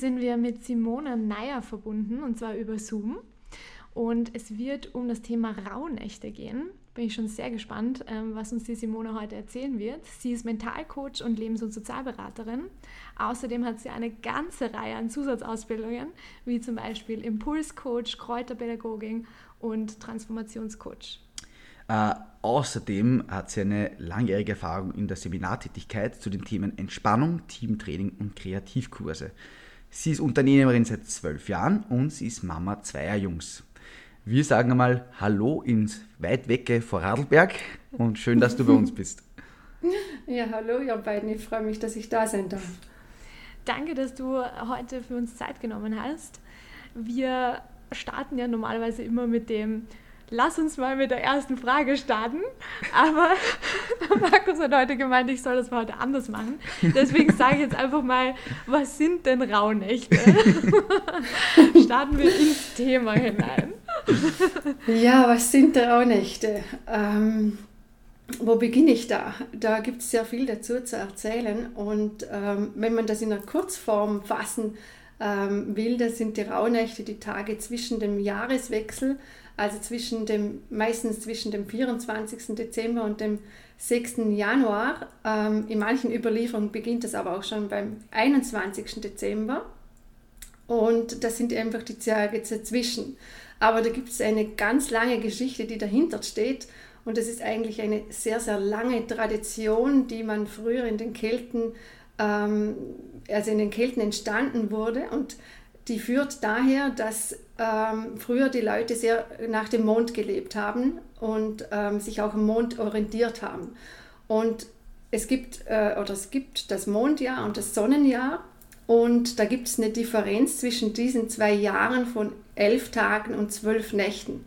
Sind wir mit Simona Neier verbunden und zwar über Zoom. Und es wird um das Thema Rauhnächte gehen. Bin ich schon sehr gespannt, ähm, was uns die Simona heute erzählen wird. Sie ist Mentalcoach und Lebens- und Sozialberaterin. Außerdem hat sie eine ganze Reihe an Zusatzausbildungen, wie zum Beispiel Impulscoach, Kräuterpädagogin und Transformationscoach. Äh, außerdem hat sie eine langjährige Erfahrung in der Seminartätigkeit zu den Themen Entspannung, Teamtraining und Kreativkurse. Sie ist Unternehmerin seit zwölf Jahren und sie ist Mama zweier Jungs. Wir sagen einmal Hallo ins weit wecke Vorarlberg und schön, dass du bei uns bist. Ja, hallo ihr beiden. Ich freue mich, dass ich da sein darf. Danke, dass du heute für uns Zeit genommen hast. Wir starten ja normalerweise immer mit dem lass uns mal mit der ersten Frage starten. Aber Markus hat heute gemeint, ich soll das heute anders machen. Deswegen sage ich jetzt einfach mal, was sind denn Rauhnächte? starten wir ins Thema hinein. Ja, was sind Rauhnächte? Ähm, wo beginne ich da? Da gibt es sehr viel dazu zu erzählen. Und ähm, wenn man das in einer Kurzform fassen ähm, will, das sind die Rauhnächte die Tage zwischen dem Jahreswechsel also zwischen dem, meistens zwischen dem 24. Dezember und dem 6. Januar. Ähm, in manchen Überlieferungen beginnt das aber auch schon beim 21. Dezember. Und das sind einfach die Tage dazwischen. Aber da gibt es eine ganz lange Geschichte, die dahinter steht. Und das ist eigentlich eine sehr, sehr lange Tradition, die man früher in den Kelten, ähm, also in den Kelten entstanden wurde. Und die führt daher, dass ähm, früher die Leute sehr nach dem Mond gelebt haben und ähm, sich auch am Mond orientiert haben. Und es gibt, äh, oder es gibt das Mondjahr und das Sonnenjahr und da gibt es eine Differenz zwischen diesen zwei Jahren von elf Tagen und zwölf Nächten.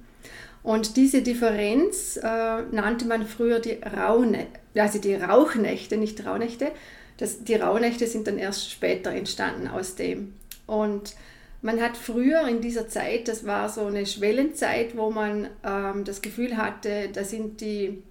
Und diese Differenz äh, nannte man früher die Rauhnächte, also die Rauchnächte, nicht Rauhnächte. Das, die Rauhnächte sind dann erst später entstanden aus dem. Und man hat früher in dieser Zeit, das war so eine Schwellenzeit, wo man ähm, das Gefühl hatte, da sind die,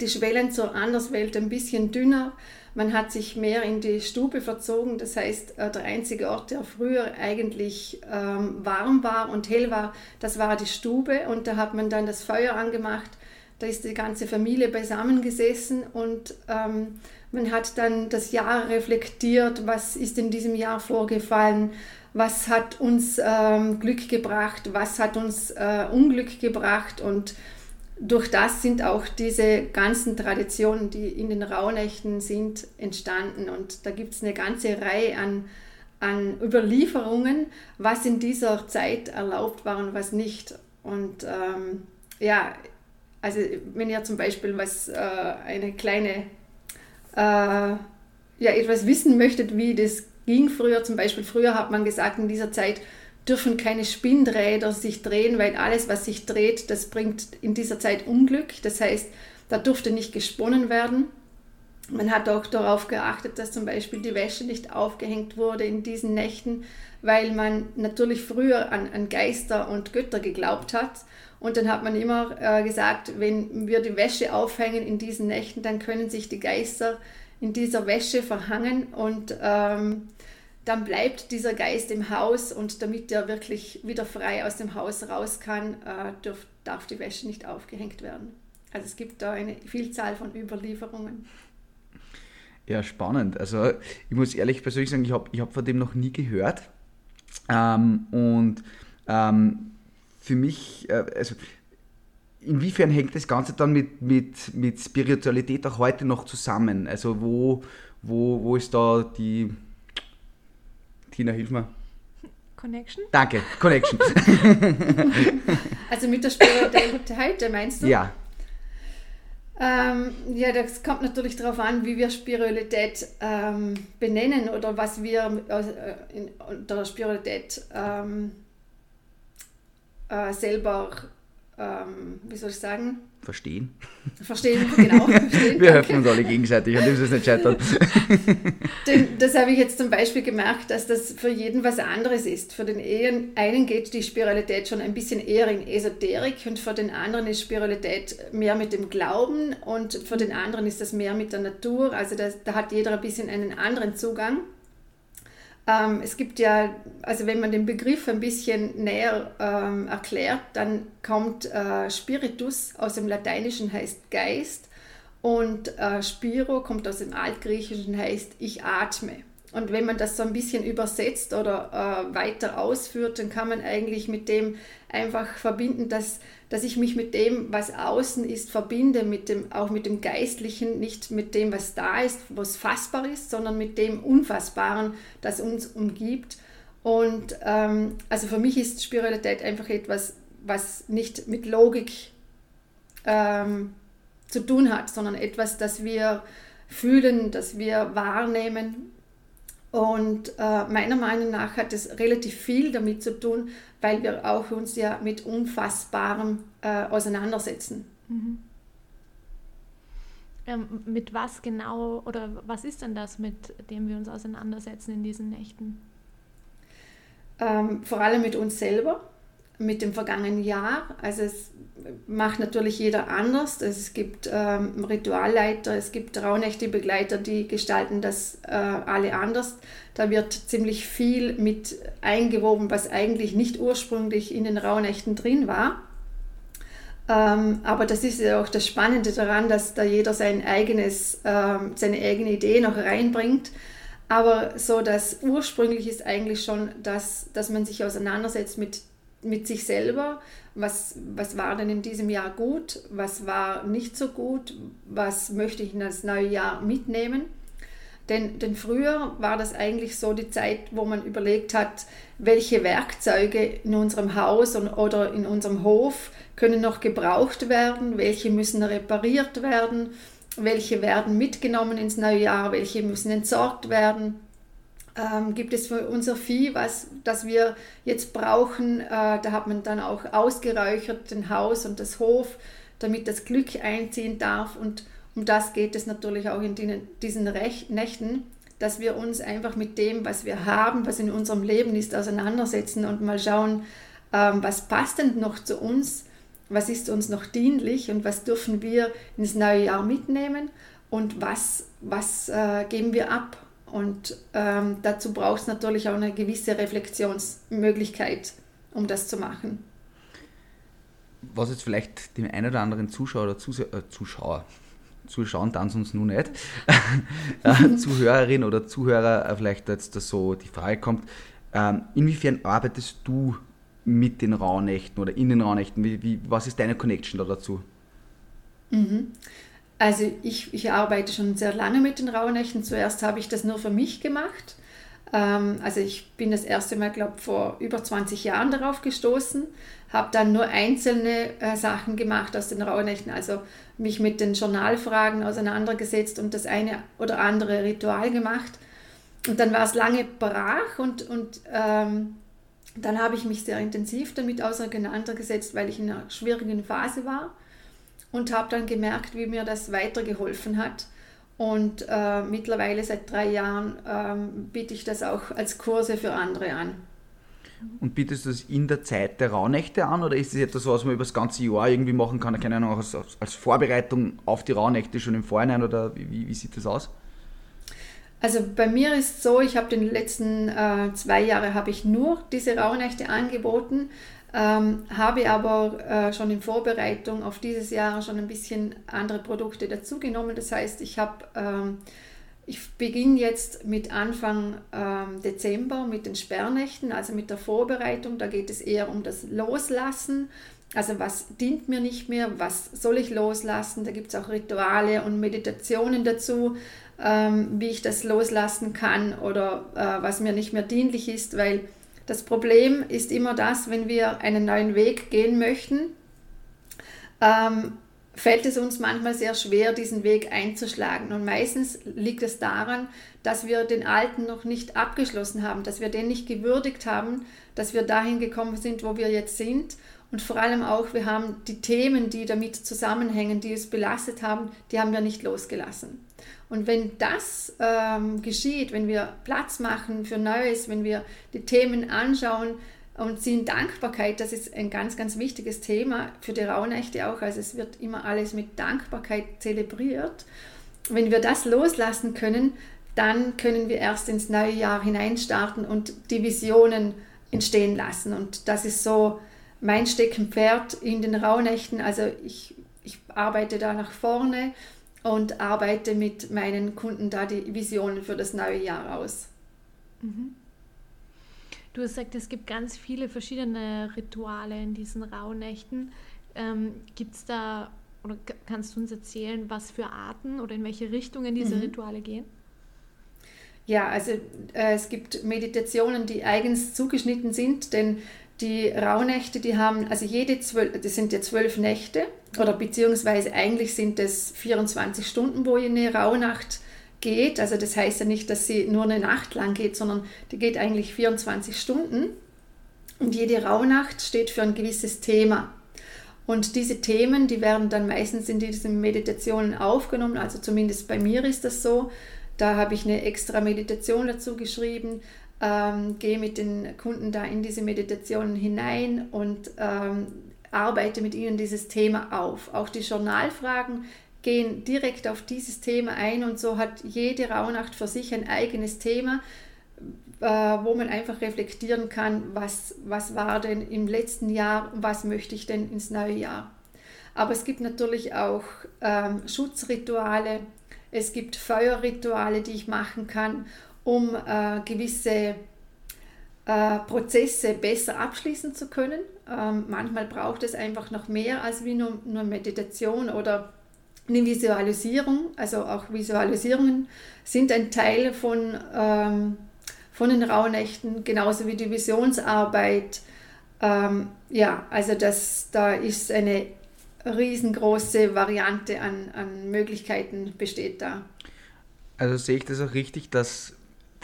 die Schwellen zur Anderswelt ein bisschen dünner. Man hat sich mehr in die Stube verzogen. Das heißt, äh, der einzige Ort, der früher eigentlich ähm, warm war und hell war, das war die Stube. Und da hat man dann das Feuer angemacht. Da ist die ganze Familie beisammengesessen und ähm, man hat dann das Jahr reflektiert, was ist in diesem Jahr vorgefallen, was hat uns ähm, Glück gebracht, was hat uns äh, Unglück gebracht und durch das sind auch diese ganzen Traditionen, die in den Rauhnächten sind, entstanden. Und da gibt es eine ganze Reihe an, an Überlieferungen, was in dieser Zeit erlaubt war und was nicht. Und ähm, ja, also wenn ihr zum Beispiel was, äh, eine kleine, äh, ja, etwas wissen möchtet, wie das ging früher zum Beispiel, früher hat man gesagt, in dieser Zeit dürfen keine Spinnräder sich drehen, weil alles, was sich dreht, das bringt in dieser Zeit Unglück. Das heißt, da durfte nicht gesponnen werden. Man hat auch darauf geachtet, dass zum Beispiel die Wäsche nicht aufgehängt wurde in diesen Nächten, weil man natürlich früher an, an Geister und Götter geglaubt hat. Und dann hat man immer äh, gesagt, wenn wir die Wäsche aufhängen in diesen Nächten, dann können sich die Geister in dieser Wäsche verhangen und ähm, dann bleibt dieser Geist im Haus und damit er wirklich wieder frei aus dem Haus raus kann, äh, dürf, darf die Wäsche nicht aufgehängt werden. Also es gibt da eine Vielzahl von Überlieferungen. Ja, spannend. Also ich muss ehrlich persönlich sagen, ich habe ich hab von dem noch nie gehört. Ähm, und ähm, für mich, äh, also inwiefern hängt das Ganze dann mit, mit, mit Spiritualität auch heute noch zusammen? Also wo, wo, wo ist da die... Tina, hilf mir. Connection? Danke, Connection. also mit der Spiritualität meinst du? Ja. Ähm, ja, das kommt natürlich darauf an, wie wir Spiritualität ähm, benennen oder was wir äh, in, unter Spiritualität ähm, äh, selber, ähm, wie soll ich sagen, Verstehen. Verstehen, genau. Verstehen, Wir helfen uns alle gegenseitig, an dem ist es nicht scheitern. Das habe ich jetzt zum Beispiel gemerkt, dass das für jeden was anderes ist. Für den einen geht die Spiritualität schon ein bisschen eher in Esoterik und für den anderen ist Spiritualität mehr mit dem Glauben und für den anderen ist das mehr mit der Natur. Also das, da hat jeder ein bisschen einen anderen Zugang. Ähm, es gibt ja, also wenn man den Begriff ein bisschen näher ähm, erklärt, dann kommt äh, Spiritus aus dem Lateinischen heißt Geist und äh, Spiro kommt aus dem Altgriechischen heißt ich atme. Und wenn man das so ein bisschen übersetzt oder äh, weiter ausführt, dann kann man eigentlich mit dem einfach verbinden, dass, dass ich mich mit dem, was außen ist, verbinde, mit dem, auch mit dem Geistlichen, nicht mit dem, was da ist, was fassbar ist, sondern mit dem Unfassbaren, das uns umgibt. Und ähm, also für mich ist Spiritualität einfach etwas, was nicht mit Logik ähm, zu tun hat, sondern etwas, das wir fühlen, das wir wahrnehmen und äh, meiner Meinung nach hat es relativ viel damit zu tun, weil wir auch uns ja mit Unfassbarem äh, auseinandersetzen. Mhm. Ähm, mit was genau oder was ist denn das, mit dem wir uns auseinandersetzen in diesen Nächten? Ähm, vor allem mit uns selber, mit dem vergangenen Jahr. Also es macht natürlich jeder anders. Es gibt ähm, Ritualleiter, es gibt Rauhnächte-Begleiter, die gestalten das äh, alle anders. Da wird ziemlich viel mit eingewoben, was eigentlich nicht ursprünglich in den Rauhnächten drin war. Ähm, aber das ist ja auch das Spannende daran, dass da jeder sein eigenes, ähm, seine eigene Idee noch reinbringt. Aber so das ursprünglich ist eigentlich schon, dass, dass man sich auseinandersetzt mit mit sich selber, was, was war denn in diesem Jahr gut, was war nicht so gut, was möchte ich in das neue Jahr mitnehmen. Denn, denn früher war das eigentlich so die Zeit, wo man überlegt hat, welche Werkzeuge in unserem Haus und, oder in unserem Hof können noch gebraucht werden, welche müssen repariert werden, welche werden mitgenommen ins neue Jahr, welche müssen entsorgt werden ähm, gibt es für unser Vieh was, das wir jetzt brauchen. Äh, da hat man dann auch ausgeräuchert den Haus und das Hof, damit das Glück einziehen darf. Und um das geht es natürlich auch in den, diesen Rech Nächten, dass wir uns einfach mit dem, was wir haben, was in unserem Leben ist, auseinandersetzen und mal schauen, ähm, was passt denn noch zu uns, was ist uns noch dienlich und was dürfen wir ins neue Jahr mitnehmen und was, was äh, geben wir ab und ähm, dazu braucht es natürlich auch eine gewisse Reflexionsmöglichkeit, um das zu machen. Was jetzt vielleicht dem einen oder anderen Zuschauer oder Zuse äh, Zuschauer, zuschauen dann sonst nur nicht, äh, Zuhörerin oder Zuhörer äh, vielleicht jetzt so die Frage kommt, ähm, inwiefern arbeitest du mit den Rauhnächten oder in den Rauhnächten? Wie, wie, was ist deine Connection da dazu? Mhm. Also ich, ich arbeite schon sehr lange mit den Rauhnächten. Zuerst habe ich das nur für mich gemacht. Ähm, also ich bin das erste Mal, glaube ich, vor über 20 Jahren darauf gestoßen, habe dann nur einzelne äh, Sachen gemacht aus den Rauhnächten, also mich mit den Journalfragen auseinandergesetzt und das eine oder andere Ritual gemacht. Und dann war es lange brach und, und ähm, dann habe ich mich sehr intensiv damit auseinandergesetzt, weil ich in einer schwierigen Phase war und habe dann gemerkt, wie mir das weitergeholfen hat. Und äh, mittlerweile seit drei Jahren ähm, biete ich das auch als Kurse für andere an. Und bietest du das in der Zeit der Rauhnächte an oder ist das etwas, was man über das ganze Jahr irgendwie machen kann? Keine Ahnung, als, als Vorbereitung auf die Rauhnächte schon im Vorhinein oder wie, wie sieht das aus? Also bei mir ist es so, ich habe den letzten äh, zwei Jahre habe ich nur diese Rauhnächte angeboten. Ähm, habe aber äh, schon in Vorbereitung auf dieses Jahr schon ein bisschen andere Produkte dazugenommen. Das heißt, ich ähm, ich beginne jetzt mit Anfang ähm, Dezember mit den Sperrnächten, also mit der Vorbereitung. Da geht es eher um das Loslassen. Also was dient mir nicht mehr, was soll ich loslassen? Da gibt es auch Rituale und Meditationen dazu, ähm, wie ich das loslassen kann oder äh, was mir nicht mehr dienlich ist, weil das Problem ist immer das, wenn wir einen neuen Weg gehen möchten, ähm, fällt es uns manchmal sehr schwer, diesen Weg einzuschlagen. Und meistens liegt es daran, dass wir den alten noch nicht abgeschlossen haben, dass wir den nicht gewürdigt haben, dass wir dahin gekommen sind, wo wir jetzt sind. Und vor allem auch, wir haben die Themen, die damit zusammenhängen, die es belastet haben, die haben wir nicht losgelassen. Und wenn das ähm, geschieht, wenn wir Platz machen für Neues, wenn wir die Themen anschauen, und in Dankbarkeit, das ist ein ganz, ganz wichtiges Thema für die Rauhnächte auch. Also es wird immer alles mit Dankbarkeit zelebriert. Wenn wir das loslassen können, dann können wir erst ins neue Jahr hineinstarten und die Visionen entstehen lassen. Und das ist so mein Steckenpferd in den Rauhnächten. Also ich, ich arbeite da nach vorne und arbeite mit meinen Kunden da die Visionen für das neue Jahr aus. Mhm. Du hast gesagt, es gibt ganz viele verschiedene Rituale in diesen Rauhnächten. Ähm, gibt es da, oder kannst du uns erzählen, was für Arten oder in welche Richtungen diese mhm. Rituale gehen? Ja, also äh, es gibt Meditationen, die eigens zugeschnitten sind, denn die Rauhnächte, die haben, also jede zwölf, das sind ja zwölf Nächte, oder beziehungsweise eigentlich sind es 24 Stunden, wo eine Rauhnacht geht. Also das heißt ja nicht, dass sie nur eine Nacht lang geht, sondern die geht eigentlich 24 Stunden. Und jede Rauhnacht steht für ein gewisses Thema. Und diese Themen, die werden dann meistens in diesen Meditationen aufgenommen. Also zumindest bei mir ist das so. Da habe ich eine extra Meditation dazu geschrieben, ähm, gehe mit den Kunden da in diese Meditationen hinein und ähm, arbeite mit ihnen dieses Thema auf. Auch die Journalfragen gehen direkt auf dieses Thema ein und so hat jede Rauhnacht für sich ein eigenes Thema, äh, wo man einfach reflektieren kann, was, was war denn im letzten Jahr was möchte ich denn ins neue Jahr. Aber es gibt natürlich auch ähm, Schutzrituale, es gibt Feuerrituale, die ich machen kann, um äh, gewisse äh, Prozesse besser abschließen zu können. Ähm, manchmal braucht es einfach noch mehr als wie nur, nur Meditation oder eine Visualisierung, also auch Visualisierungen sind ein Teil von, ähm, von den Rauhnächten, genauso wie die Visionsarbeit. Ähm, ja, also das, da ist eine riesengroße Variante an, an Möglichkeiten besteht da. Also sehe ich das auch richtig, dass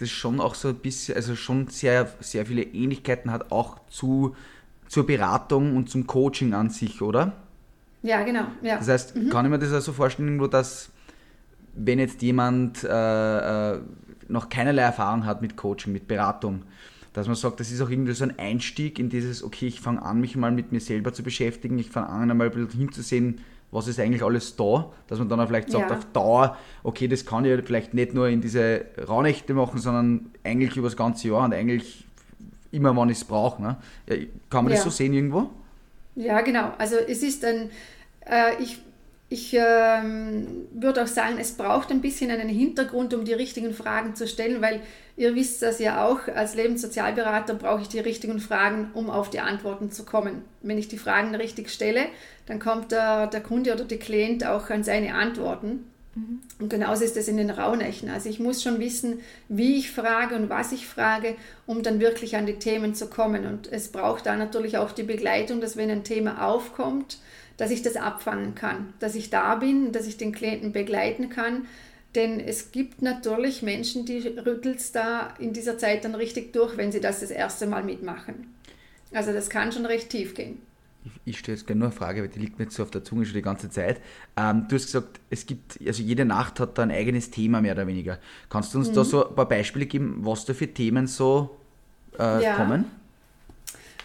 das schon auch so ein bisschen, also schon sehr, sehr viele Ähnlichkeiten hat, auch zu, zur Beratung und zum Coaching an sich, oder? Ja, genau. Ja. Das heißt, mhm. kann ich mir das also vorstellen, irgendwo, dass wenn jetzt jemand äh, äh, noch keinerlei Erfahrung hat mit Coaching, mit Beratung, dass man sagt, das ist auch irgendwie so ein Einstieg in dieses, okay, ich fange an, mich mal mit mir selber zu beschäftigen, ich fange an, einmal ein bisschen hinzusehen, was ist eigentlich alles da, dass man dann auch vielleicht sagt, ja. auf Dauer, okay, das kann ich vielleicht nicht nur in diese Raunächte machen, sondern eigentlich über das ganze Jahr und eigentlich immer, wann ich es brauche. Ne? Kann man ja. das so sehen irgendwo? Ja, genau. Also es ist ein, äh, ich, ich ähm, würde auch sagen, es braucht ein bisschen einen Hintergrund, um die richtigen Fragen zu stellen, weil ihr wisst das ja auch, als Lebenssozialberater brauche ich die richtigen Fragen, um auf die Antworten zu kommen. Wenn ich die Fragen richtig stelle, dann kommt der, der Kunde oder der Klient auch an seine Antworten. Mhm. Und genauso ist es in den Rauhnächten. Also ich muss schon wissen, wie ich frage und was ich frage, um dann wirklich an die Themen zu kommen. Und es braucht da natürlich auch die Begleitung, dass wenn ein Thema aufkommt, dass ich das abfangen kann, dass ich da bin, dass ich den Klienten begleiten kann. Denn es gibt natürlich Menschen, die rüttelt es da in dieser Zeit dann richtig durch, wenn sie das das erste Mal mitmachen. Also das kann schon recht tief gehen ich, ich stelle jetzt gerne nur eine Frage, weil die liegt mir jetzt so auf der Zunge schon die ganze Zeit. Ähm, du hast gesagt, es gibt, also jede Nacht hat da ein eigenes Thema mehr oder weniger. Kannst du uns mhm. da so ein paar Beispiele geben, was da für Themen so äh, ja. kommen?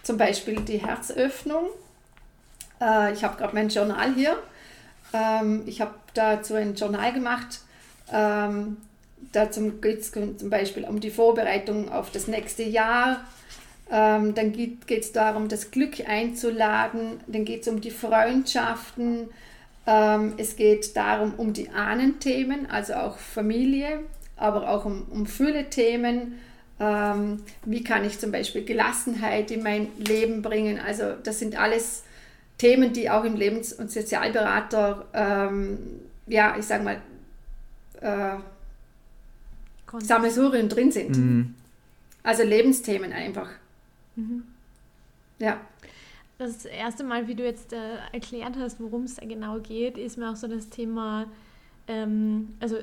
Zum Beispiel die Herzöffnung. Äh, ich habe gerade mein Journal hier. Ähm, ich habe dazu ein Journal gemacht. Ähm, dazu geht es zum Beispiel um die Vorbereitung auf das nächste Jahr ähm, dann geht es darum, das Glück einzuladen. Dann geht es um die Freundschaften. Ähm, es geht darum, um die Ahnenthemen, also auch Familie, aber auch um, um Fülle-Themen. Ähm, wie kann ich zum Beispiel Gelassenheit in mein Leben bringen? Also das sind alles Themen, die auch im Lebens- und Sozialberater, ähm, ja, ich sage mal, äh, Sammelsurien drin sind. Mhm. Also Lebensthemen einfach. Mhm. Ja. das erste Mal, wie du jetzt äh, erklärt hast, worum es da genau geht, ist mir auch so das Thema, ähm, also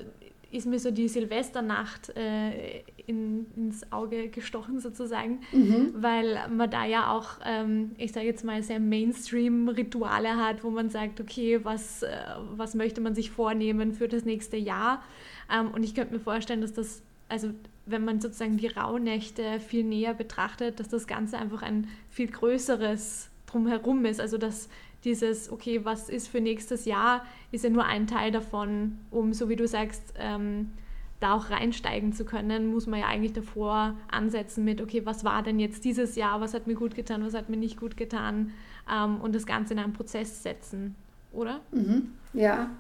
ist mir so die Silvesternacht äh, in, ins Auge gestochen sozusagen, mhm. weil man da ja auch, ähm, ich sage jetzt mal, sehr Mainstream-Rituale hat, wo man sagt, okay, was, äh, was möchte man sich vornehmen für das nächste Jahr? Ähm, und ich könnte mir vorstellen, dass das, also wenn man sozusagen die Rauhnächte viel näher betrachtet, dass das Ganze einfach ein viel größeres drumherum ist. Also dass dieses, okay, was ist für nächstes Jahr, ist ja nur ein Teil davon, um, so wie du sagst, ähm, da auch reinsteigen zu können, muss man ja eigentlich davor ansetzen mit, okay, was war denn jetzt dieses Jahr, was hat mir gut getan, was hat mir nicht gut getan ähm, und das Ganze in einen Prozess setzen, oder? Mhm. Ja,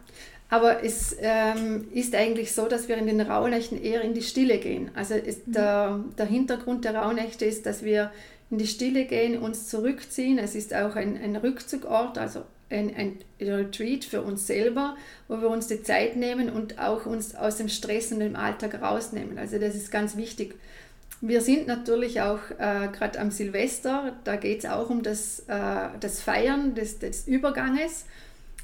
aber es ähm, ist eigentlich so, dass wir in den Rauhnächten eher in die Stille gehen. Also mhm. der, der Hintergrund der Rauhnächte ist, dass wir in die Stille gehen, uns zurückziehen. Es ist auch ein, ein Rückzugort, also ein, ein Retreat für uns selber, wo wir uns die Zeit nehmen und auch uns aus dem Stress und dem Alltag rausnehmen. Also das ist ganz wichtig. Wir sind natürlich auch äh, gerade am Silvester, da geht es auch um das, äh, das Feiern des, des Überganges.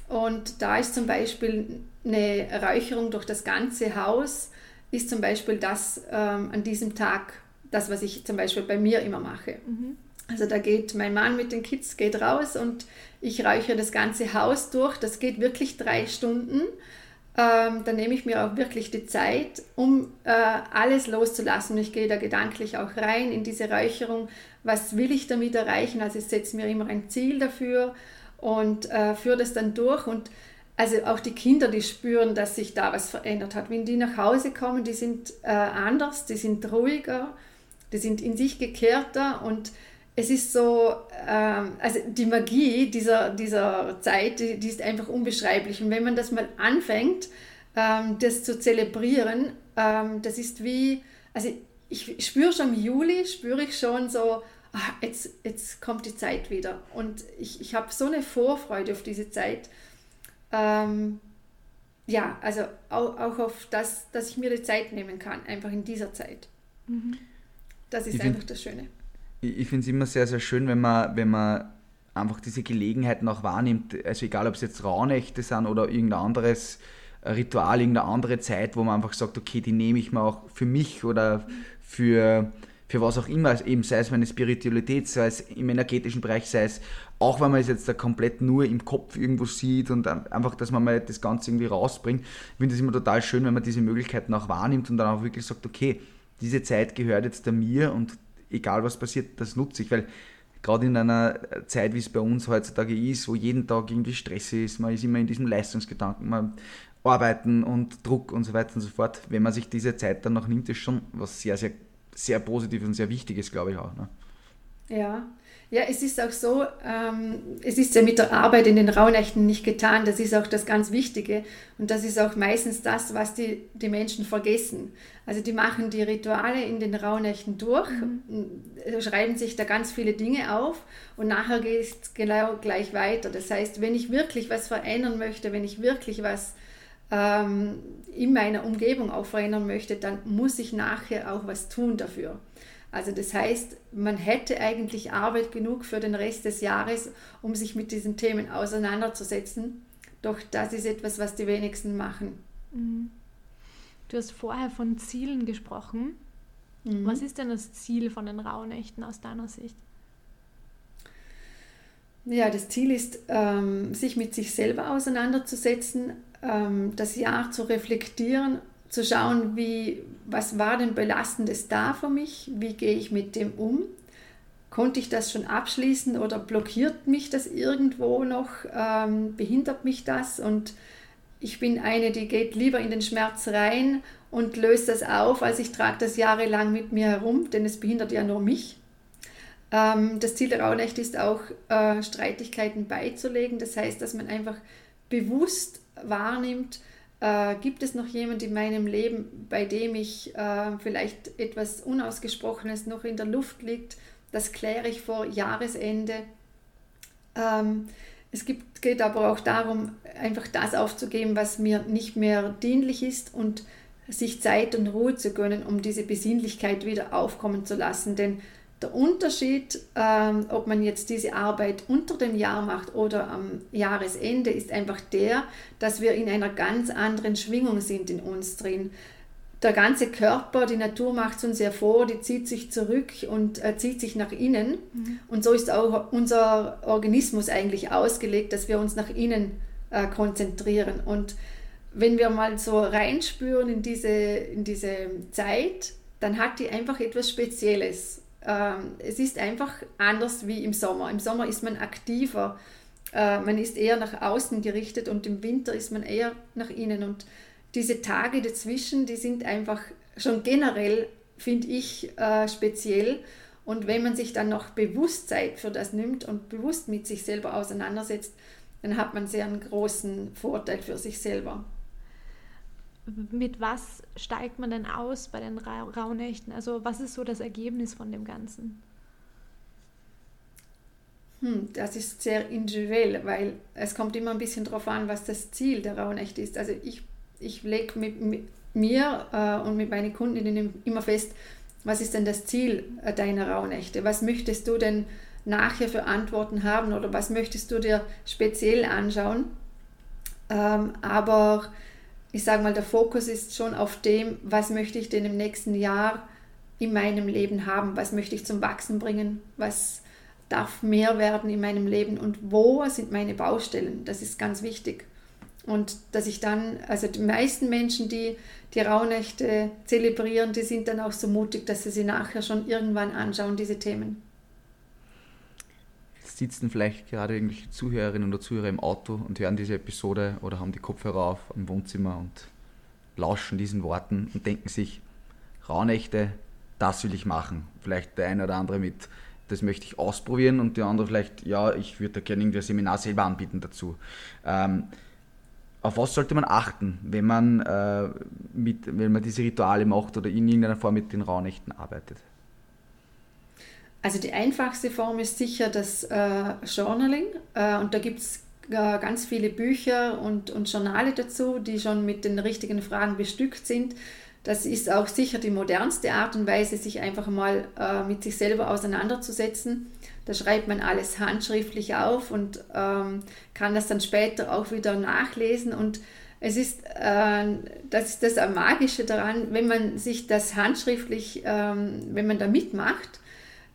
Und da ist zum Beispiel eine Räucherung durch das ganze Haus, ist zum Beispiel das ähm, an diesem Tag das, was ich zum Beispiel bei mir immer mache. Mhm. Also da geht mein Mann mit den Kids geht raus und ich räuchere das ganze Haus durch. Das geht wirklich drei Stunden. Ähm, da nehme ich mir auch wirklich die Zeit, um äh, alles loszulassen. Ich gehe da gedanklich auch rein in diese Räucherung. Was will ich damit erreichen? Also ich setze mir immer ein Ziel dafür und äh, führe das dann durch. Und also auch die Kinder, die spüren, dass sich da was verändert hat. Wenn die nach Hause kommen, die sind äh, anders, die sind ruhiger die sind in sich gekehrter und es ist so, ähm, also die Magie dieser, dieser Zeit, die, die, ist einfach unbeschreiblich. Und wenn man das mal anfängt, ähm, das zu zelebrieren, ähm, das ist wie, also ich spüre schon im Juli, spüre ich schon so, ach, jetzt, jetzt kommt die Zeit wieder. Und ich, ich habe so eine Vorfreude auf diese Zeit. Ähm, ja, also auch, auch auf das, dass ich mir die Zeit nehmen kann, einfach in dieser Zeit. Mhm. Das ist ich einfach das Schöne. Ich, finde es immer sehr, sehr schön, wenn man, wenn man einfach diese Gelegenheiten auch wahrnimmt. Also egal, ob es jetzt Rauhnächte sind oder irgendein anderes Ritual, irgendeine andere Zeit, wo man einfach sagt, okay, die nehme ich mir auch für mich oder für, für was auch immer, also eben sei es meine Spiritualität, sei es im energetischen Bereich, sei es auch wenn man es jetzt da komplett nur im Kopf irgendwo sieht und einfach, dass man mal das Ganze irgendwie rausbringt. Ich finde es immer total schön, wenn man diese Möglichkeiten auch wahrnimmt und dann auch wirklich sagt, okay, diese Zeit gehört jetzt mir und egal was passiert, das nutze ich, weil gerade in einer Zeit, wie es bei uns heutzutage ist, wo jeden Tag irgendwie Stress ist, man ist immer in diesem Leistungsgedanken, man arbeiten und Druck und so weiter und so fort. Wenn man sich diese Zeit dann noch nimmt, ist schon was sehr, sehr, sehr Positives und sehr Wichtiges, glaube ich auch. Ne? Ja, ja, es ist auch so, ähm, es ist ja mit der Arbeit in den Rauhnächten nicht getan. Das ist auch das ganz Wichtige. Und das ist auch meistens das, was die, die Menschen vergessen. Also die machen die Rituale in den Rauhnächten durch, mhm. schreiben sich da ganz viele Dinge auf und nachher geht es genau gleich weiter. Das heißt, wenn ich wirklich was verändern möchte, wenn ich wirklich was ähm, in meiner Umgebung auch verändern möchte, dann muss ich nachher auch was tun dafür. Also das heißt, man hätte eigentlich Arbeit genug für den Rest des Jahres, um sich mit diesen Themen auseinanderzusetzen. Doch das ist etwas, was die wenigsten machen. Mhm. Du hast vorher von Zielen gesprochen. Mhm. Was ist denn das Ziel von den Rauhnächten aus deiner Sicht? Ja, das Ziel ist, ähm, sich mit sich selber auseinanderzusetzen, ähm, das Jahr zu reflektieren zu schauen, wie, was war denn Belastendes da für mich, wie gehe ich mit dem um, konnte ich das schon abschließen oder blockiert mich das irgendwo noch, ähm, behindert mich das und ich bin eine, die geht lieber in den Schmerz rein und löst das auf, als ich trage das jahrelang mit mir herum, denn es behindert ja nur mich. Ähm, das Ziel der Rauhnächte ist auch, äh, Streitigkeiten beizulegen. Das heißt, dass man einfach bewusst wahrnimmt, äh, gibt es noch jemand in meinem Leben, bei dem ich äh, vielleicht etwas Unausgesprochenes noch in der Luft liegt? Das kläre ich vor Jahresende. Ähm, es gibt, geht aber auch darum, einfach das aufzugeben, was mir nicht mehr dienlich ist und sich Zeit und Ruhe zu gönnen, um diese Besinnlichkeit wieder aufkommen zu lassen. Denn Der Unterschied, ähm, ob man jetzt diese Arbeit unter dem Jahr macht oder am Jahresende, ist einfach der, dass wir in einer ganz anderen Schwingung sind in uns drin. Der ganze Körper, die Natur macht es uns ja vor, die zieht sich zurück und äh, zieht sich nach innen. Mhm. Und so ist auch unser Organismus eigentlich ausgelegt, dass wir uns nach innen äh, konzentrieren. Und wenn wir mal so reinspüren in diese, in diese Zeit, dann hat die einfach etwas Spezielles. Ähm, es ist einfach anders wie im Sommer. Im Sommer ist man aktiver, äh, man ist eher nach außen gerichtet und im Winter ist man eher nach innen. Und diese Tage dazwischen, die sind einfach schon generell, finde ich, äh, speziell. Und wenn man sich dann noch bewusst Zeit für das nimmt und bewusst mit sich selber auseinandersetzt, dann hat man sehr einen großen Vorteil für sich selber mit was steigt man denn aus bei den Ra Rauhnächten? Also was ist so das Ergebnis von dem Ganzen? Hm, das ist sehr individuell, weil es kommt immer ein bisschen darauf an, was das Ziel der Rauhnächte ist. Also ich, ich lege mit, mit, mir äh, und mit meinen Kundinnen immer fest, was ist denn das Ziel äh, deiner Rauhnächte? Was möchtest du denn nachher für Antworten haben oder was möchtest du dir speziell anschauen? Ähm, aber ich sage mal, der Fokus ist schon auf dem, was möchte ich denn im nächsten Jahr in meinem Leben haben, was möchte ich zum Wachsen bringen, was darf mehr werden in meinem Leben und wo sind meine Baustellen. Das ist ganz wichtig. Und dass ich dann, also die meisten Menschen, die die Rauhnächte zelebrieren, die sind dann auch so mutig, dass sie sie nachher schon irgendwann anschauen, diese Themen sitzen vielleicht gerade irgendwelche Zuhörerinnen oder Zuhörer im Auto und hören diese Episode oder haben die Kopfhörer auf im Wohnzimmer und lauschen diesen Worten und denken sich, Rauhnächte, das will ich machen. Vielleicht der eine oder andere mit, das möchte ich ausprobieren und der andere vielleicht, ja, ich würde da gerne irgendwie ein Seminar selber anbieten dazu. Ähm, auf was sollte man achten, wenn man, äh, mit, wenn man diese Rituale macht oder in irgendeiner Form mit den Rauhnächten arbeitet? Also die einfachste Form ist sicher das äh, Journaling äh, und da gibt es äh, ganz viele Bücher und, und Journale dazu, die schon mit den richtigen Fragen bestückt sind. Das ist auch sicher die modernste Art und Weise, sich einfach mal äh, mit sich selber auseinanderzusetzen. Da schreibt man alles handschriftlich auf und ähm, kann das dann später auch wieder nachlesen. Und es ist, äh, das ist das Magische daran, wenn man sich das handschriftlich, ähm, wenn man da mitmacht,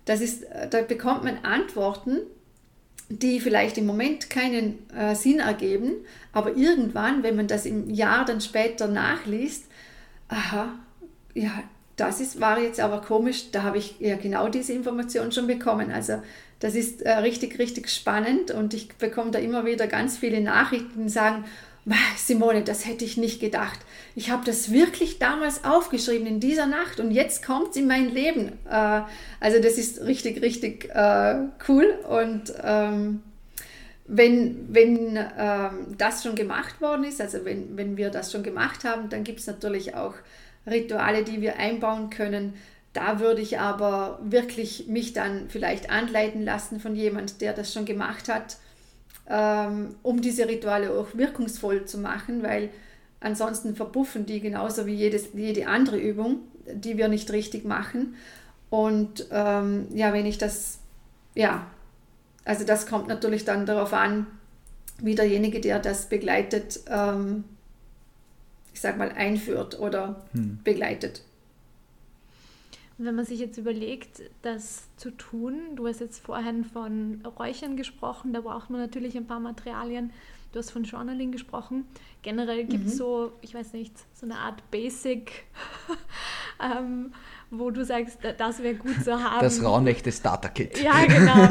das ist, äh, da bekommt man Antworten, die vielleicht im Moment keinen äh, Sinn ergeben, aber irgendwann, wenn man das im Jahr dann später nachliest, aha, ja, das ist, war jetzt aber komisch, da habe ich ja genau diese Information schon bekommen. Also das ist äh, richtig, richtig spannend und ich bekomme da immer wieder ganz viele Nachrichten, die sagen, Simone, das hätte ich nicht gedacht. Ich habe das wirklich damals aufgeschrieben in dieser Nacht und jetzt kommt es in mein Leben. Äh, also das ist richtig, richtig äh, cool und ähm, wenn, wenn ähm, das schon gemacht worden ist, also wenn, wenn wir das schon gemacht haben, dann gibt es natürlich auch Rituale, die wir einbauen können. Da würde ich aber wirklich mich dann vielleicht anleiten lassen von jemand, der das schon gemacht hat ähm, um diese Rituale auch wirkungsvoll zu machen, weil ansonsten verpuffen die genauso wie jedes, jede andere Übung, die wir nicht richtig machen. Und ähm, ja, wenn ich das, ja, also das kommt natürlich dann darauf an, wie derjenige, der das begleitet, ähm, ich sag mal, einführt oder hm. begleitet. Wenn man sich jetzt überlegt, das zu tun, du hast jetzt vorhin von Räuchern gesprochen, da braucht man natürlich ein paar Materialien. Du hast von Journaling gesprochen. Generell gibt es mhm. so, ich weiß nicht, so eine Art Basic, ähm, wo du sagst, das wäre gut zu haben. Das Rauhnächte Starter Kit. Ja, genau.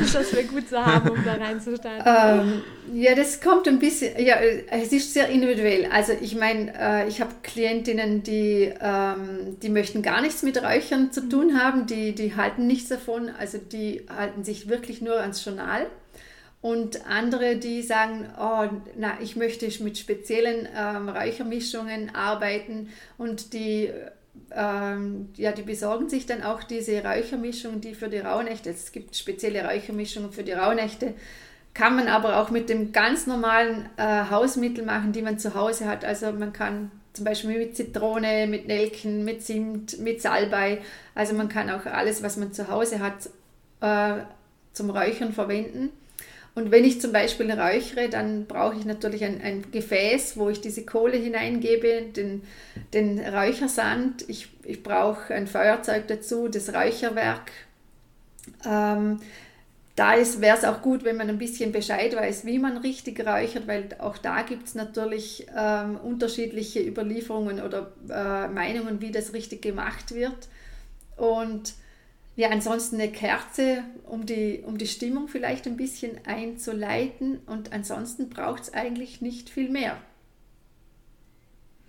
das wäre gut zu haben, um da reinzustarten. Ähm, ja, das kommt ein bisschen, ja, es ist sehr individuell. Also ich meine, äh, ich habe Klientinnen, die, ähm, die möchten gar nichts mit Räuchern zu tun haben, die, die halten nichts davon, also die halten sich wirklich nur ans Journal. Und andere, die sagen, oh, na, ich möchte mit speziellen ähm, Räuchermischungen arbeiten und die ähm, ja, die besorgen sich dann auch diese Räuchermischung, die für die Rauhnächte, es gibt spezielle Räuchermischungen für die Rauhnächte, kann man aber auch mit dem ganz normalen äh, Hausmittel machen, die man zu Hause hat. Also man kann zum Beispiel mit Zitrone, mit Nelken, mit Zimt, mit Salbei. Also man kann auch alles, was man zu Hause hat, äh, zum Räuchern verwenden. Und wenn ich zum Beispiel räuchere, dann brauche ich natürlich ein, ein Gefäß, wo ich diese Kohle hineingebe, den, den Räuchersand. Ich, ich brauche ein Feuerzeug dazu, das Räucherwerk. Ähm, da wäre es auch gut, wenn man ein bisschen Bescheid weiß, wie man richtig räuchert, weil auch da gibt es natürlich ähm, unterschiedliche Überlieferungen oder äh, Meinungen, wie das richtig gemacht wird. Und ja, ansonsten eine Kerze, um die, um die Stimmung vielleicht ein bisschen einzuleiten. Und ansonsten braucht es eigentlich nicht viel mehr.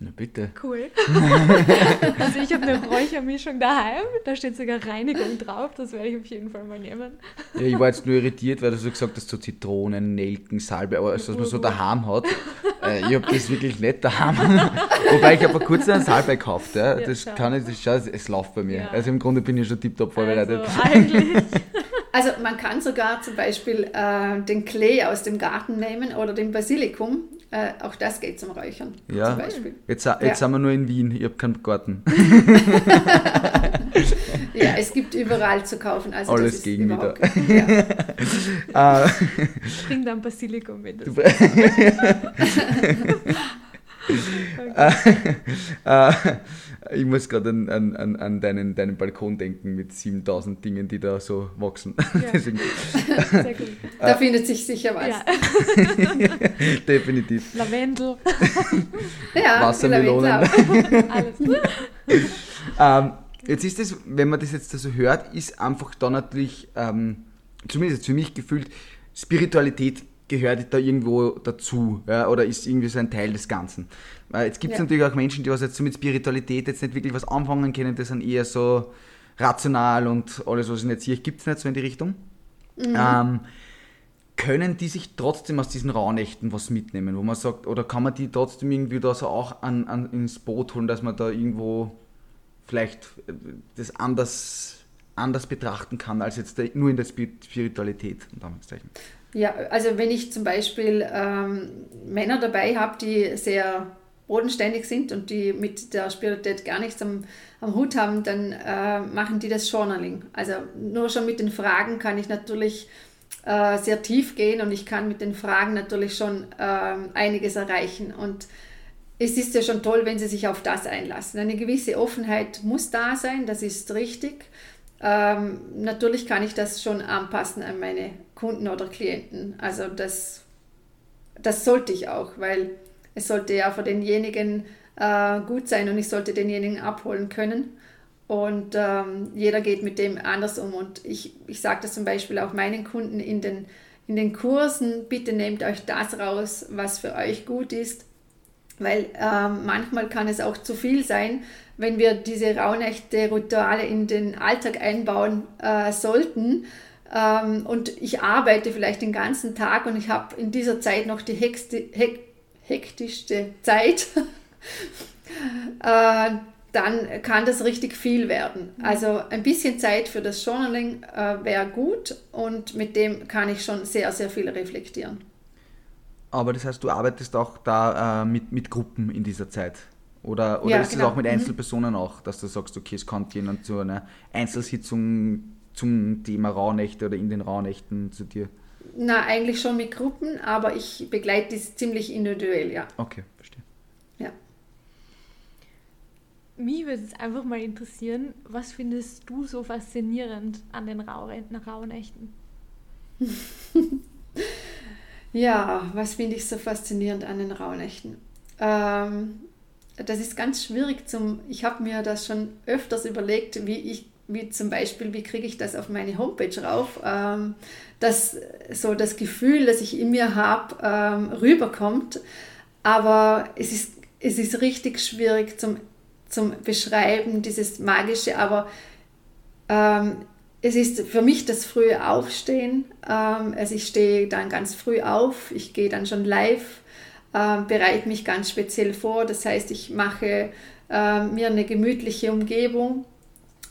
Na bitte. Cool. also ich habe eine Räuchermischung daheim, da steht sogar Reinigung drauf, das werde ich auf jeden Fall mal nehmen. Ja, ich war jetzt nur irritiert, weil du so gesagt hast, so Zitronen, Nelken, Salbe, aber also, dass man so daheim hat. Äh, ich habe das wirklich nicht daheim. Wobei ich habe vor kurzem einen Salbei gekauft. Ja. ja das schau. kann ich, das, schau, es läuft bei mir. Ja. Also im Grunde bin ich schon tiptop vorbereitet. Also, eigentlich. Also man kann sogar zum Beispiel äh, den Klee aus dem Garten nehmen oder den Basilikum äh, auch das geht zum Räuchern. Ja, zum Beispiel. Jetzt, jetzt ja. sind wir nur in Wien, ich habe keinen Garten. ja, es gibt überall zu kaufen. Also Alles gegen wieder. Ja. Bring dann Basilikum mit. okay. Ich muss gerade an, an, an deinen, deinen Balkon denken mit 7000 Dingen, die da so wachsen. Ja. Sehr gut. Da findet sich sicher was. Ja. Definitiv. Lavendel. ja, Wassermelonen. Alles. ähm, jetzt ist es, wenn man das jetzt so hört, ist einfach da natürlich, ähm, zumindest für mich gefühlt, Spiritualität gehört da irgendwo dazu ja, oder ist irgendwie so ein Teil des Ganzen. Äh, jetzt gibt es ja. natürlich auch Menschen, die was jetzt so mit Spiritualität jetzt nicht wirklich was anfangen können, die sind eher so rational und alles, was ich jetzt hier gibt es nicht so in die Richtung. Mhm. Ähm, können die sich trotzdem aus diesen Rauhnächten was mitnehmen, wo man sagt, oder kann man die trotzdem irgendwie da so auch an, an, ins Boot holen, dass man da irgendwo vielleicht äh, das anders, anders betrachten kann, als jetzt nur in der Spiritualität, in Anführungszeichen. Ja, also wenn ich zum Beispiel ähm, Männer dabei habe, die sehr bodenständig sind und die mit der Spiritualität gar nichts am, am Hut haben, dann äh, machen die das Journaling. Also nur schon mit den Fragen kann ich natürlich äh, sehr tief gehen und ich kann mit den Fragen natürlich schon äh, einiges erreichen. Und es ist ja schon toll, wenn sie sich auf das einlassen. Eine gewisse Offenheit muss da sein, das ist richtig. Ähm, natürlich kann ich das schon anpassen an meine Kunden oder Klienten. Also das, das sollte ich auch, weil es sollte ja für denjenigen äh, gut sein und ich sollte denjenigen abholen können. Und ähm, jeder geht mit dem anders um. Und ich, ich sage das zum Beispiel auch meinen Kunden in den, in den Kursen, bitte nehmt euch das raus, was für euch gut ist. Weil ähm, manchmal kann es auch zu viel sein, wenn wir diese raunechte Rituale in den Alltag einbauen äh, sollten. Ähm, und ich arbeite vielleicht den ganzen Tag und ich habe in dieser Zeit noch die hekti hek hektischste Zeit. äh, dann kann das richtig viel werden. Mhm. Also ein bisschen Zeit für das Journaling äh, wäre gut und mit dem kann ich schon sehr, sehr viel reflektieren. Aber das heißt, du arbeitest auch da äh, mit, mit Gruppen in dieser Zeit? Oder, oder ja, ist genau. das auch mit mhm. Einzelpersonen mhm. auch, dass du sagst, okay, es kommt jemand zu einer Einzelsitzung zum Thema Rauhnächte oder in den Rauhnächten zu dir? Na, eigentlich schon mit Gruppen, aber ich begleite das ziemlich individuell, ja. Okay, verstehe. Ja. Mich würde es einfach mal interessieren, was findest du so faszinierend an den Rauhnächten? ja, was finde ich so faszinierend an den Rauhnächten? Ähm, das ist ganz schwierig zum, ich habe mir das schon öfters überlegt, wie ich, wie zum Beispiel, wie kriege ich das auf meine Homepage rauf, ähm, dass so das Gefühl, das ich in mir habe, ähm, rüberkommt. Aber es ist, es ist richtig schwierig zum, zum Beschreiben, dieses Magische, aber ähm, es ist für mich das frühe Aufstehen. Ähm, also ich stehe dann ganz früh auf, ich gehe dann schon live äh, bereite mich ganz speziell vor. Das heißt, ich mache äh, mir eine gemütliche Umgebung,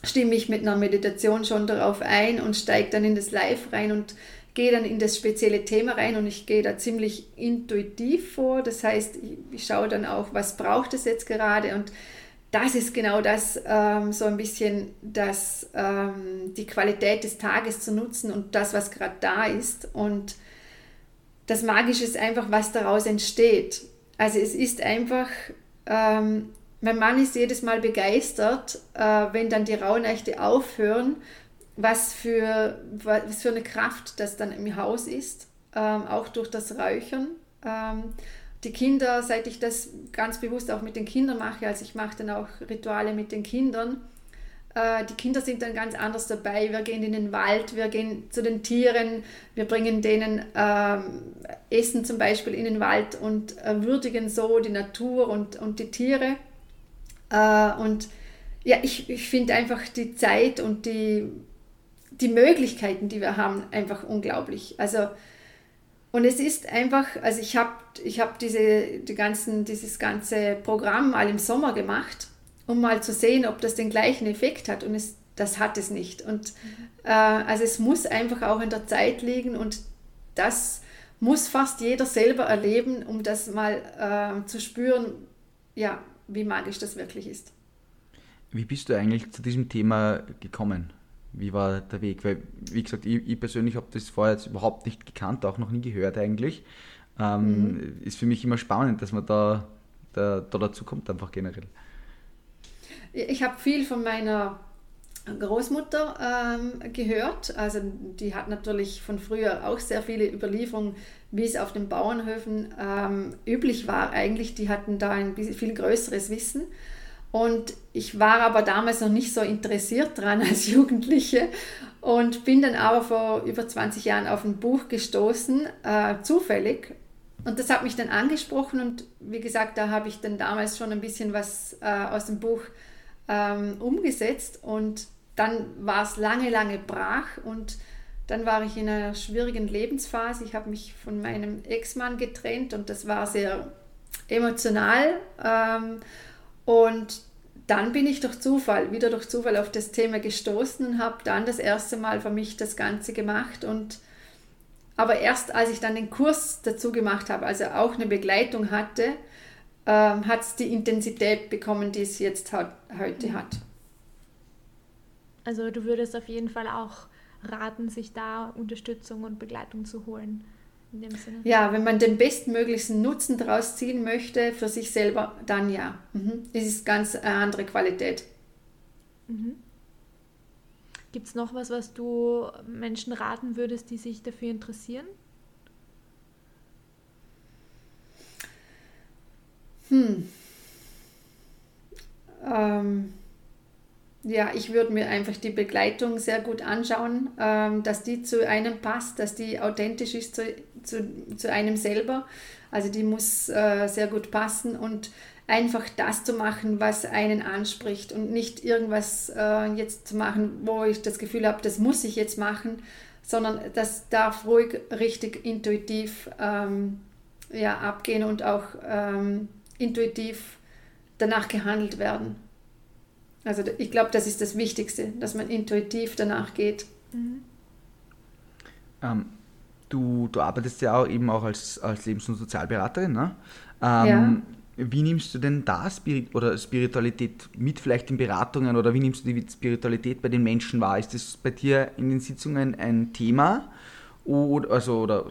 stimme mich mit einer Meditation schon darauf ein und steige dann in das Live rein und gehe dann in das spezielle Thema rein und ich gehe da ziemlich intuitiv vor. Das heißt, ich, ich schaue dann auch, was braucht es jetzt gerade und das ist genau das, ähm, so ein bisschen das, ähm, die Qualität des Tages zu nutzen und das, was gerade da ist. Und das Magische ist einfach, was daraus entsteht. Also es ist einfach, ähm, mein Mann ist jedes Mal begeistert, äh, wenn dann die Rauhnächte aufhören, was für, was für eine Kraft das dann im Haus ist, ähm, auch durch das Räuchern. Ähm, die Kinder, seit ich das ganz bewusst auch mit den Kindern mache, also ich mache dann auch Rituale mit den Kindern, äh, die Kinder sind dann ganz anders dabei. Wir gehen in den Wald, wir gehen zu den Tieren, wir bringen denen ähm, Essen zum Beispiel in den Wald und äh, würdigen so die Natur und, und die Tiere. Äh, und ja, ich, ich finde einfach die Zeit und die, die Möglichkeiten, die wir haben, einfach unglaublich. Also und es ist einfach, also ich habe ich hab diese, die dieses ganze Programm mal im Sommer gemacht, um mal zu sehen, ob das den gleichen Effekt hat. Und es, das hat es nicht. Und äh, also es muss einfach auch in der Zeit liegen und das muss fast jeder selber erleben, um das mal äh, zu spüren, ja, wie magisch das wirklich ist. Wie bist du eigentlich zu diesem Thema gekommen? Wie war der Weg? Weil, wie gesagt, ich, ich persönlich habe das vorher jetzt überhaupt nicht gekannt, auch noch nie gehört eigentlich. Ähm, mhm. Ist für mich immer spannend, dass man da, da, da dazu kommt, einfach generell. Ich habe viel von meiner Großmutter ähm, gehört. Also die hat natürlich von früher auch sehr viele Überlieferungen, wie es auf den Bauernhöfen ähm, üblich war eigentlich. Die hatten da ein viel größeres Wissen. Und ich war aber damals noch nicht so interessiert dran als Jugendliche und bin dann aber vor über 20 Jahren auf ein Buch gestoßen, äh, zufällig. Und das hat mich dann angesprochen und wie gesagt, da habe ich dann damals schon ein bisschen was äh, aus dem Buch ähm, umgesetzt und dann war es lange, lange brach und dann war ich in einer schwierigen Lebensphase. Ich habe mich von meinem Ex-Mann getrennt und das war sehr emotional. Ähm, und dann bin ich durch Zufall, wieder durch Zufall auf das Thema gestoßen und habe dann das erste Mal für mich das Ganze gemacht. Und aber erst als ich dann den Kurs dazu gemacht habe, also auch eine Begleitung hatte, ähm, hat es die Intensität bekommen, die es jetzt heute hat. Also du würdest auf jeden Fall auch raten, sich da Unterstützung und Begleitung zu holen in dem Sinne. Ja, wenn man den bestmöglichsten Nutzen daraus ziehen möchte für sich selber, dann ja. Mhm. Das ist ganz eine andere Qualität. Mhm. Gibt es noch was, was du Menschen raten würdest, die sich dafür interessieren? Hm. Ähm ja, ich würde mir einfach die Begleitung sehr gut anschauen, ähm, dass die zu einem passt, dass die authentisch ist zu, zu, zu einem selber. Also die muss äh, sehr gut passen und einfach das zu machen, was einen anspricht und nicht irgendwas äh, jetzt zu machen, wo ich das Gefühl habe, das muss ich jetzt machen, sondern das darf ruhig richtig intuitiv ähm, ja, abgehen und auch ähm, intuitiv danach gehandelt werden. Also ich glaube, das ist das Wichtigste, dass man intuitiv danach geht. Mhm. Ähm, du, du arbeitest ja auch eben auch als, als Lebens- und Sozialberaterin. Ne? Ähm, ja. Wie nimmst du denn da Spirit oder Spiritualität mit, vielleicht in Beratungen oder wie nimmst du die Spiritualität bei den Menschen wahr? Ist das bei dir in den Sitzungen ein Thema? Oder, also, oder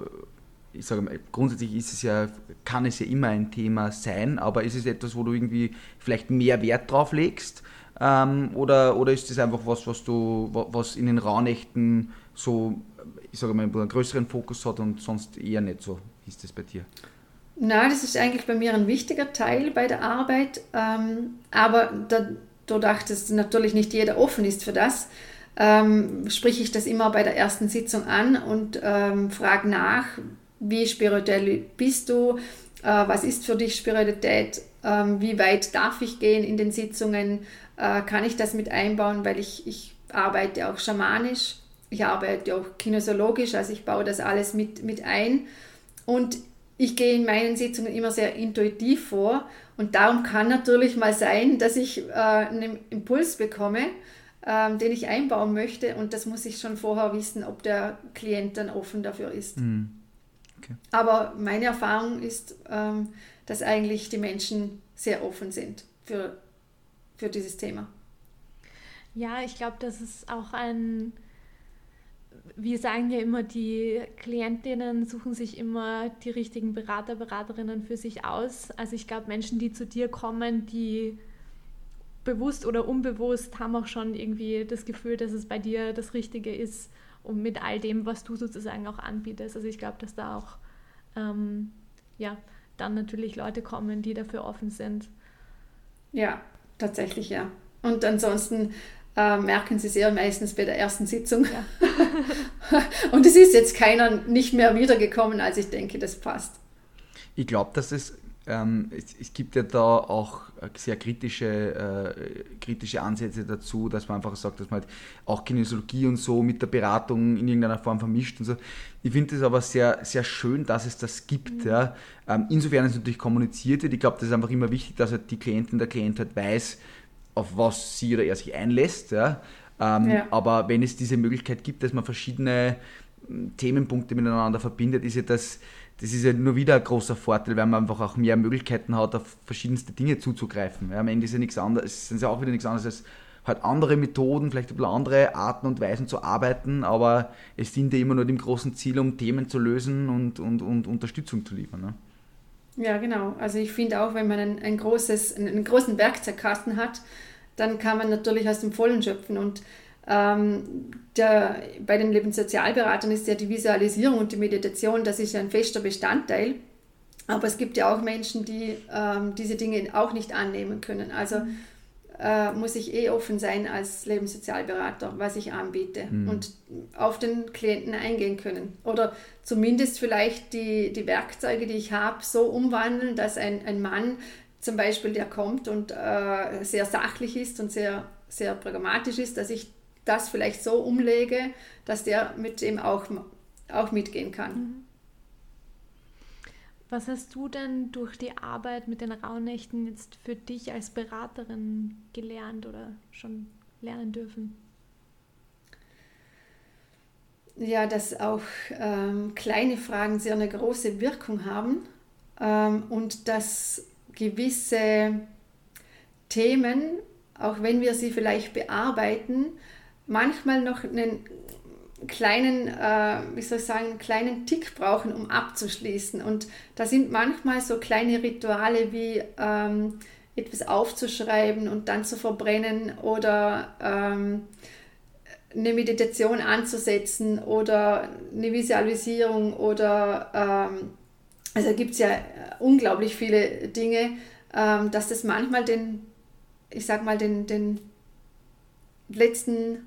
ich sage mal, grundsätzlich ist es ja, kann es ja immer ein Thema sein, aber ist es etwas, wo du irgendwie vielleicht mehr Wert drauf legst? Ähm, oder, oder ist das einfach was, was du, was in den Rauhnächten so, ich sage mal, einen größeren Fokus hat und sonst eher nicht so? Ist das bei dir? Na, das ist eigentlich bei mir ein wichtiger Teil bei der Arbeit, ähm, aber da, dadurch, dass natürlich nicht jeder offen ist für das, ähm, spreche ich das immer bei der ersten Sitzung an und ähm, frage nach, wie spirituell bist du, was ist für dich Spiritualität, ähm, wie weit darf ich gehen in den Sitzungen, äh, kann ich das mit einbauen, weil ich, ich arbeite auch schamanisch, ich arbeite auch kinesiologisch, also ich baue das alles mit, mit ein. Und ich gehe in meinen Sitzungen immer sehr intuitiv vor. Und darum kann natürlich mal sein, dass ich äh, einen Impuls bekomme, ähm, den ich einbauen möchte. Und das muss ich schon vorher wissen, ob der Klient dann offen dafür ist. Mhm. Okay. Aber meine Erfahrung ist, ähm, dass eigentlich die Menschen sehr offen sind für, für dieses Thema. Ja, ich glaube, das ist auch ein, wir sagen ja immer, die Klientinnen suchen sich immer die richtigen Berater, Beraterinnen für sich aus. Also ich glaube, Menschen, die zu dir kommen, die bewusst oder unbewusst haben auch schon irgendwie das Gefühl, dass es bei dir das Richtige ist und mit all dem, was du sozusagen auch anbietest. Also ich glaube, dass da auch ähm, ja, dann natürlich Leute kommen, die dafür offen sind. Ja, tatsächlich ja. Und ansonsten äh, merken sie es ja meistens bei der ersten Sitzung. Ja. und es ist jetzt keiner nicht mehr wiedergekommen, als ich denke, das passt. Ich glaube, dass es ähm, es, es, gibt ja da auch sehr kritische, äh, kritische Ansätze dazu, dass man einfach sagt, dass man halt auch Kinesiologie und so mit der Beratung in irgendeiner Form vermischt und so. Ich finde es aber sehr, sehr schön, dass es das gibt. Mhm. Ja. Ähm, insofern ist es natürlich kommuniziert wird. Ich glaube, das ist einfach immer wichtig, dass halt die Klientin, der Klient halt weiß, auf was sie oder er sich einlässt. Ja. Ähm, ja. Aber wenn es diese Möglichkeit gibt, dass man verschiedene hm, Themenpunkte miteinander verbindet, ist ja das das ist ja nur wieder ein großer Vorteil, weil man einfach auch mehr Möglichkeiten hat, auf verschiedenste Dinge zuzugreifen. Ja, am Ende ist ja nichts anderes, sind ja auch wieder nichts anderes als halt andere Methoden, vielleicht ein bisschen andere Arten und Weisen zu arbeiten, aber es dient ja immer nur dem großen Ziel, um Themen zu lösen und, und, und Unterstützung zu liefern. Ne? Ja, genau. Also ich finde auch, wenn man ein, ein großes, einen großen Werkzeugkasten hat, dann kann man natürlich aus dem Vollen schöpfen und ähm, der, bei den Lebenssozialberatern ist ja die Visualisierung und die Meditation, das ist ja ein fester Bestandteil. Aber es gibt ja auch Menschen, die ähm, diese Dinge auch nicht annehmen können. Also mhm. äh, muss ich eh offen sein als Lebenssozialberater, was ich anbiete mhm. und auf den Klienten eingehen können. Oder zumindest vielleicht die, die Werkzeuge, die ich habe, so umwandeln, dass ein, ein Mann zum Beispiel, der kommt und äh, sehr sachlich ist und sehr, sehr pragmatisch ist, dass ich das vielleicht so umlege, dass der mit dem auch, auch mitgehen kann. Mhm. Was hast du denn durch die Arbeit mit den Rauhnächten jetzt für dich als Beraterin gelernt oder schon lernen dürfen? Ja, dass auch ähm, kleine Fragen sehr eine große Wirkung haben ähm, und dass gewisse Themen, auch wenn wir sie vielleicht bearbeiten, manchmal noch einen kleinen, äh, wie soll ich sagen, einen kleinen Tick brauchen, um abzuschließen. Und da sind manchmal so kleine Rituale wie ähm, etwas aufzuschreiben und dann zu verbrennen oder ähm, eine Meditation anzusetzen oder eine Visualisierung oder ähm, also gibt es ja unglaublich viele Dinge, ähm, dass das manchmal den, ich sag mal, den, den letzten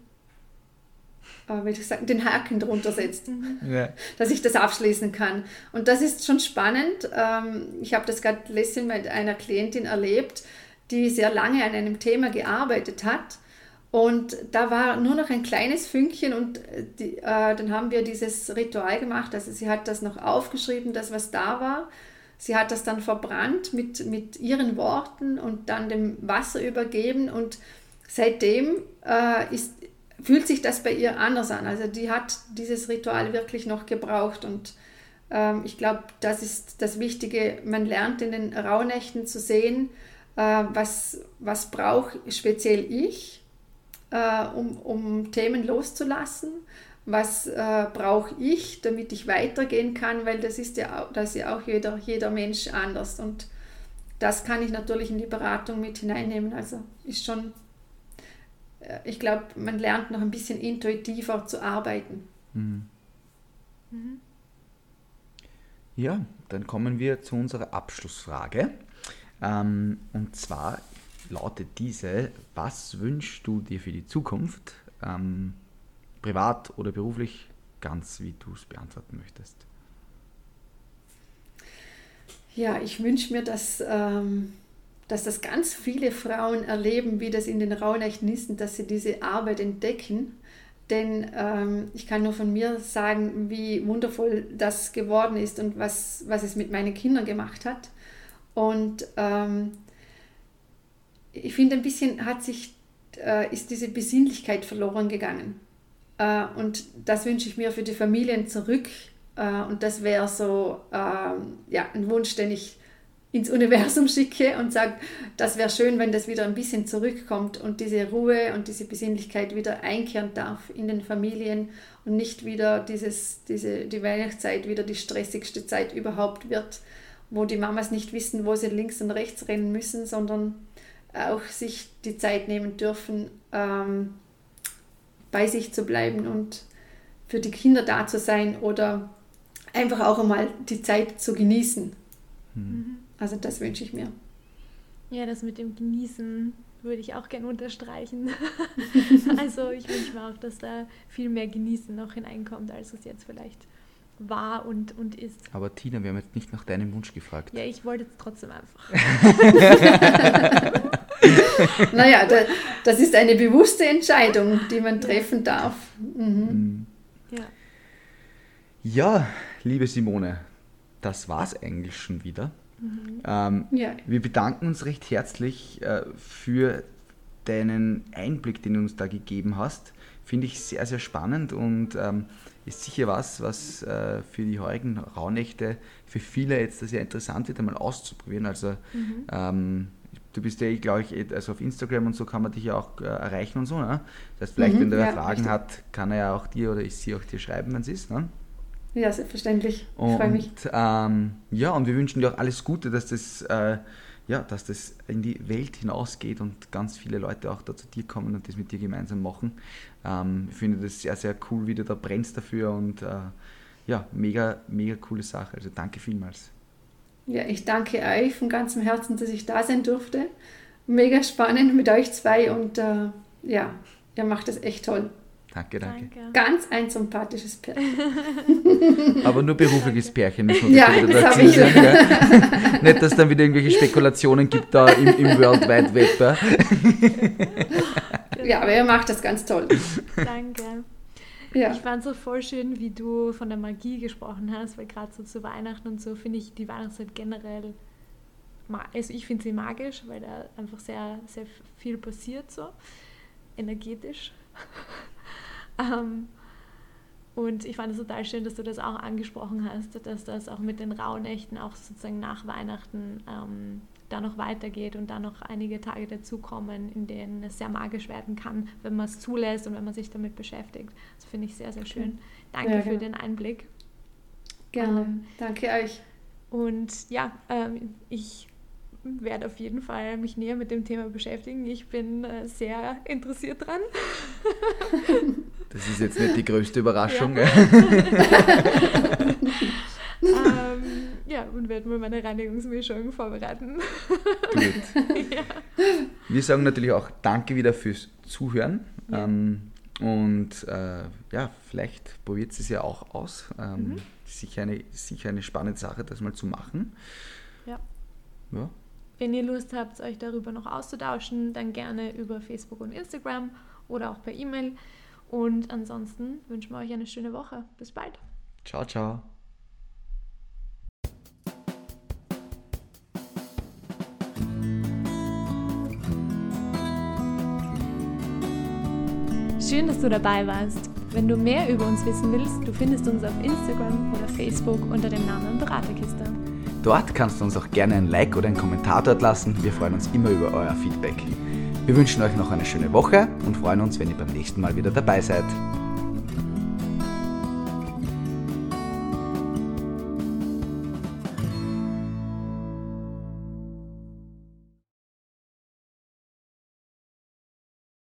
äh, ich sagen, den Haken drunter setzt, mhm. ja. dass ich das abschließen kann. Und das ist schon spannend. Ähm, ich habe das gerade letztens mit einer Klientin erlebt, die sehr lange an einem Thema gearbeitet hat. Und da war nur noch ein kleines Fünkchen und äh, die, äh, dann haben wir dieses Ritual gemacht. Also sie hat das noch aufgeschrieben, das was da war. Sie hat das dann verbrannt mit, mit ihren Worten und dann dem Wasser übergeben und seitdem äh, ist, fühlt sich das bei ihr anders an. Also die hat dieses Ritual wirklich noch gebraucht und ähm, ich glaube, das ist das Wichtige. Man lernt in den Rauhnächten zu sehen, äh, was, was brauche speziell ich, äh, um, um Themen loszulassen. Was äh, brauche ich, damit ich weitergehen kann, weil das ist ja, das ist ja auch jeder, jeder Mensch anders. Und das kann ich natürlich in die Beratung mit hineinnehmen. Also ist schon ich glaube, man lernt noch ein bisschen intuitiver zu arbeiten. Mhm. Mhm. Ja, dann kommen wir zu unserer Abschlussfrage. Ähm, und zwar lautet diese, was wünschst du dir für die Zukunft, ähm, privat oder beruflich, ganz wie du es beantworten möchtest? Ja, ich wünsche mir, dass ähm, dass das ganz viele Frauen erleben, wie das in den Rauhnächten dass sie diese Arbeit entdecken. Denn ähm, ich kann nur von mir sagen, wie wundervoll das geworden ist und was, was es mit meinen Kindern gemacht hat. Und ähm, ich finde, ein bisschen hat sich äh, ist diese Besinnlichkeit verloren gegangen. Äh, und das wünsche ich mir für die Familien zurück. Äh, und das wäre so ähm, ja, ein Wunsch, den ich ins Universum schicke und sage, das wäre schön, wenn das wieder ein bisschen zurückkommt und diese Ruhe und diese Besinnlichkeit wieder einkehren darf in den Familien und nicht wieder dieses, diese, die Weihnachtszeit wieder die stressigste Zeit überhaupt wird, wo die Mamas nicht wissen, wo sie links und rechts rennen müssen, sondern auch sich die Zeit nehmen dürfen, ähm, bei sich zu bleiben und für die Kinder da zu sein oder einfach auch einmal die Zeit zu genießen. Mhm. Also das wünsche ich mir. Ja, das mit dem Genießen würde ich auch gerne unterstreichen. also ich wünsche mir auch, dass da viel mehr Genießen noch hineinkommt, als es jetzt vielleicht war und, und ist. Aber Tina, wir haben jetzt nicht nach deinem Wunsch gefragt. Ja, ich wollte jetzt trotzdem einfach. naja, da, das ist eine bewusste Entscheidung, die man treffen darf. Mhm. Ja. ja, liebe Simone, das war es eigentlich schon wieder. Mhm. Ähm, ja. Wir bedanken uns recht herzlich äh, für deinen Einblick, den du uns da gegeben hast. Finde ich sehr, sehr spannend und ähm, ist sicher was, was äh, für die heutigen Rauhnächte für viele jetzt sehr interessant wird, einmal auszuprobieren. Also mhm. ähm, du bist ja, glaube ich, eh, also auf Instagram und so kann man dich ja auch äh, erreichen und so. Ne? Das heißt, vielleicht, mhm, wenn der ja, Fragen richtig. hat, kann er ja auch dir oder ich sie auch dir schreiben, wenn es ist. Ne? Ja, selbstverständlich. Ich freue mich. Ähm, ja, und wir wünschen dir auch alles Gute, dass das, äh, ja, dass das in die Welt hinausgeht und ganz viele Leute auch da zu dir kommen und das mit dir gemeinsam machen. Ähm, ich finde das sehr, sehr cool, wie du da brennst dafür und äh, ja, mega, mega coole Sache. Also danke vielmals. Ja, ich danke euch von ganzem Herzen, dass ich da sein durfte. Mega spannend mit euch zwei und äh, ja, ihr macht das echt toll. Danke, danke, danke. Ganz ein sympathisches Pärchen. Aber nur berufliches Pärchen, muss man ja, dazu ich sagen. Ja. Nicht, dass es dann wieder irgendwelche Spekulationen gibt da im, im World Wide Web. Ja, aber er macht das ganz toll. Danke. Ja. Ich fand es so voll schön, wie du von der Magie gesprochen hast, weil gerade so zu Weihnachten und so finde ich die Weihnachtszeit generell, also ich finde sie magisch, weil da einfach sehr, sehr viel passiert so, energetisch. Ähm, und ich fand es total schön, dass du das auch angesprochen hast, dass das auch mit den Rauhnächten auch sozusagen nach Weihnachten ähm, da noch weitergeht und da noch einige Tage dazukommen, in denen es sehr magisch werden kann, wenn man es zulässt und wenn man sich damit beschäftigt. Das finde ich sehr, sehr schön. Danke ja, für genau. den Einblick. Gerne. Ähm, Danke euch. Und ja, ähm, ich werde auf jeden Fall mich näher mit dem Thema beschäftigen. Ich bin äh, sehr interessiert dran. Das ist jetzt nicht die größte Überraschung. Ja, ähm, ja und werde mir meine Reinigungsmischung vorbereiten. Gut. ja. Wir sagen natürlich auch Danke wieder fürs Zuhören. Ja. Ähm, und äh, ja, vielleicht probiert es ja auch aus. Ähm, mhm. sicher, eine, sicher eine spannende Sache, das mal zu machen. Ja. ja. Wenn ihr Lust habt, euch darüber noch auszutauschen, dann gerne über Facebook und Instagram oder auch per E-Mail. Und ansonsten wünschen wir euch eine schöne Woche. Bis bald. Ciao, ciao. Schön, dass du dabei warst. Wenn du mehr über uns wissen willst, du findest uns auf Instagram oder Facebook unter dem Namen Beraterkiste. Dort kannst du uns auch gerne ein Like oder einen Kommentar dort lassen. Wir freuen uns immer über euer Feedback. Wir wünschen euch noch eine schöne Woche und freuen uns, wenn ihr beim nächsten Mal wieder dabei seid.